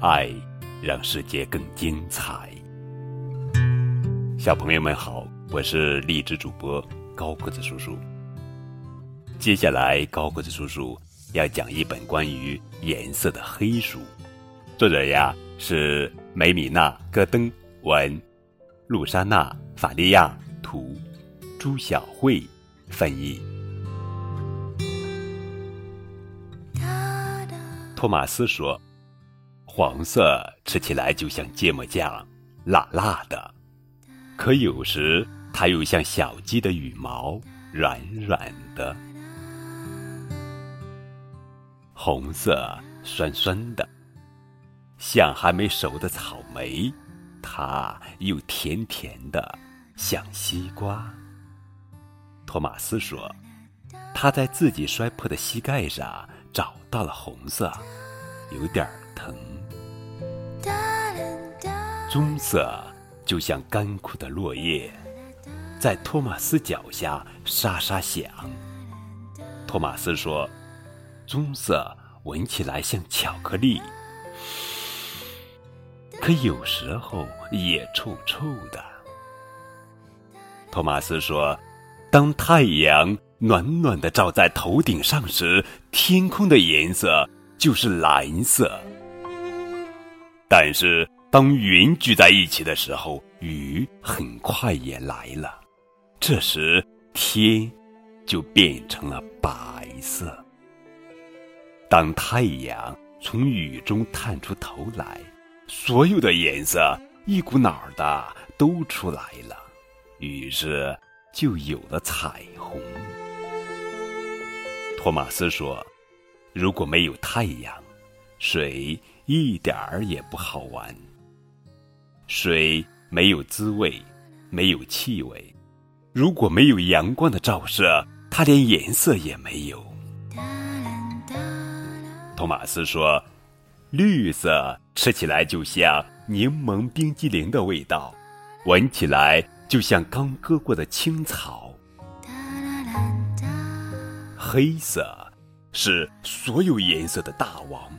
爱让世界更精彩。小朋友们好，我是励志主播高个子叔叔。接下来，高个子叔叔要讲一本关于颜色的黑书，作者呀是梅米娜·戈登文，露莎娜·法利亚图，朱晓慧翻译。托马斯说：“黄色吃起来就像芥末酱，辣辣的；可有时它又像小鸡的羽毛，软软的。红色酸酸的，像还没熟的草莓；它又甜甜的，像西瓜。”托马斯说：“他在自己摔破的膝盖上。”找到了红色，有点儿。棕色就像干枯的落叶，在托马斯脚下沙沙响。托马斯说：“棕色闻起来像巧克力，可有时候也臭臭的。”托马斯说：“当太阳……”暖暖的照在头顶上时，天空的颜色就是蓝色。但是当云聚在一起的时候，雨很快也来了。这时天就变成了白色。当太阳从雨中探出头来，所有的颜色一股脑儿的都出来了，于是就有了彩虹。托马斯说：“如果没有太阳，水一点儿也不好玩。水没有滋味，没有气味。如果没有阳光的照射，它连颜色也没有。”托马斯说：“绿色吃起来就像柠檬冰激凌的味道，闻起来就像刚割过的青草。”黑色是所有颜色的大王，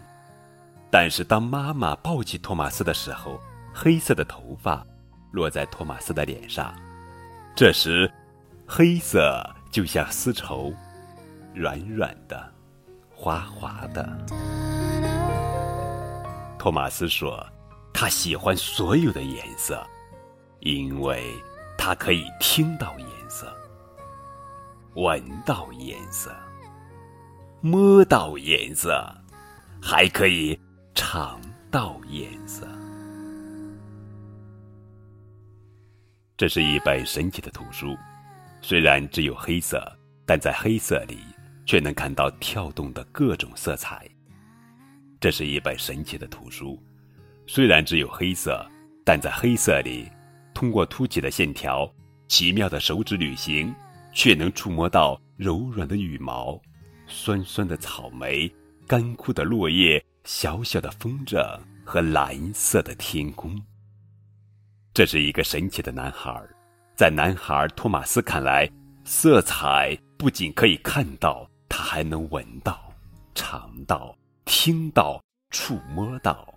但是当妈妈抱起托马斯的时候，黑色的头发落在托马斯的脸上，这时，黑色就像丝绸，软软的，滑滑的。托马斯说，他喜欢所有的颜色，因为他可以听到颜色。闻到颜色，摸到颜色，还可以尝到颜色。这是一本神奇的图书，虽然只有黑色，但在黑色里却能看到跳动的各种色彩。这是一本神奇的图书，虽然只有黑色，但在黑色里，通过凸起的线条、奇妙的手指旅行。却能触摸到柔软的羽毛、酸酸的草莓、干枯的落叶、小小的风筝和蓝色的天空。这是一个神奇的男孩，在男孩托马斯看来，色彩不仅可以看到，他还能闻到、尝到、听到、触摸到。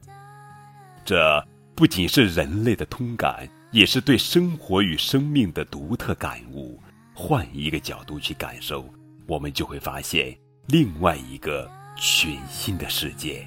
这不仅是人类的通感，也是对生活与生命的独特感悟。换一个角度去感受，我们就会发现另外一个全新的世界。